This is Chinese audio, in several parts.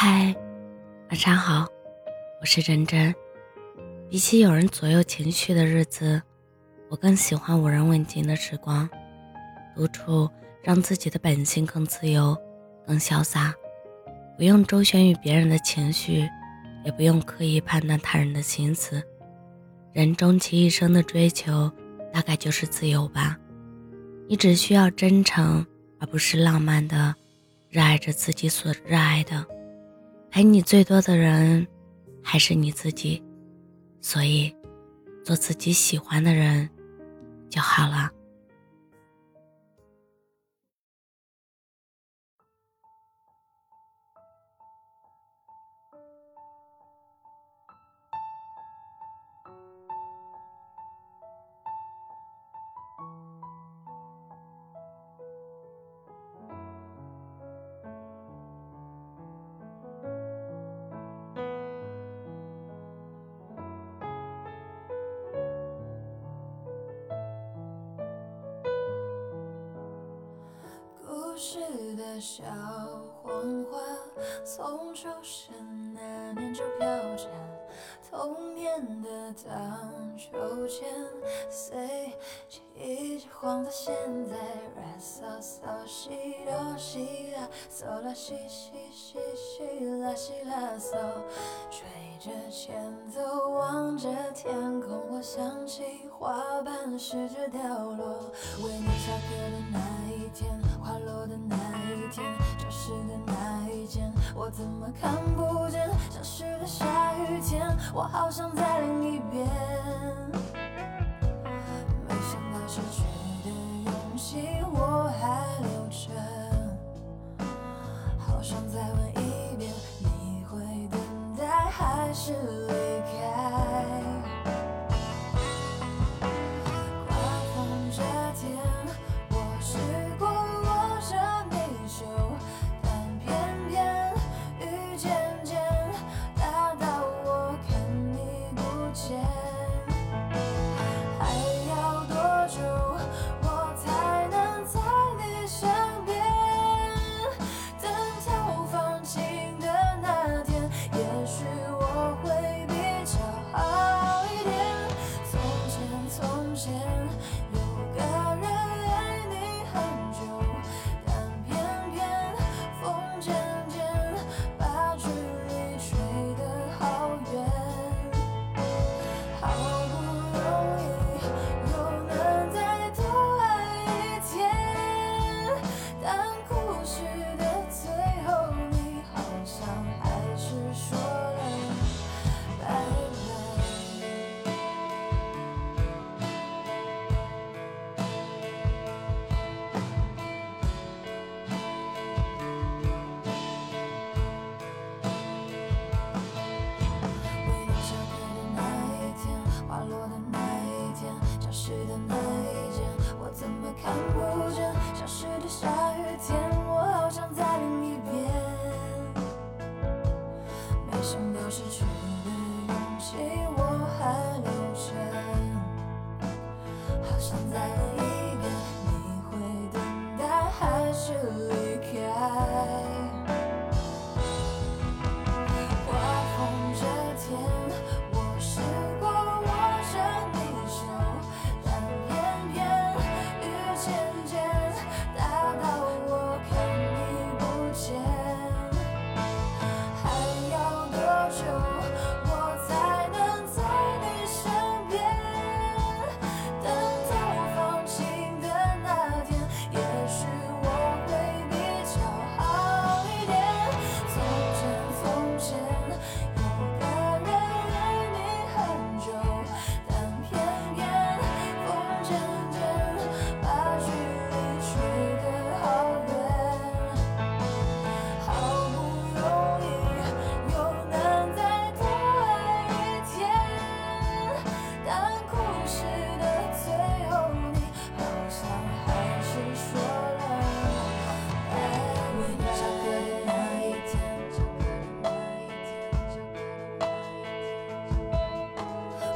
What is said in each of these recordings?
嗨，晚上好，我是真真。比起有人左右情绪的日子，我更喜欢无人问津的时光。独处让自己的本性更自由、更潇洒，不用周旋于别人的情绪，也不用刻意判断他人的心思。人终其一生的追求，大概就是自由吧。你只需要真诚，而不是浪漫的，热爱着自己所热爱的。陪你最多的人，还是你自己，所以，做自己喜欢的人，就好了。时的小黄花，从出生那年就飘着。童年的荡秋千，随一直晃到现在。啦嗦嗦西哆西啦，嗦啦西西西西啦西啦嗦，吹着前奏，望着天空，我想起花瓣试着掉落，为你下课的那一天。走的那一天，消失的那一间，我怎么看不见？消失的下雨天，我好想再淋一遍。没想到失去的勇气我还留着，好想再问一遍，你会等待还是离不见消失的下雨天我好想再淋一遍没想到失去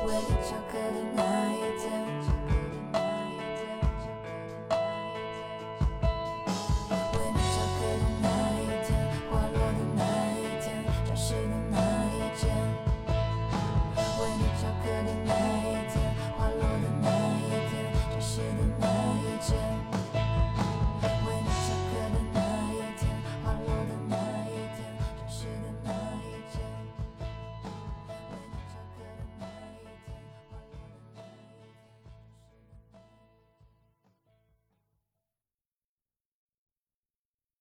为你翘课的那一天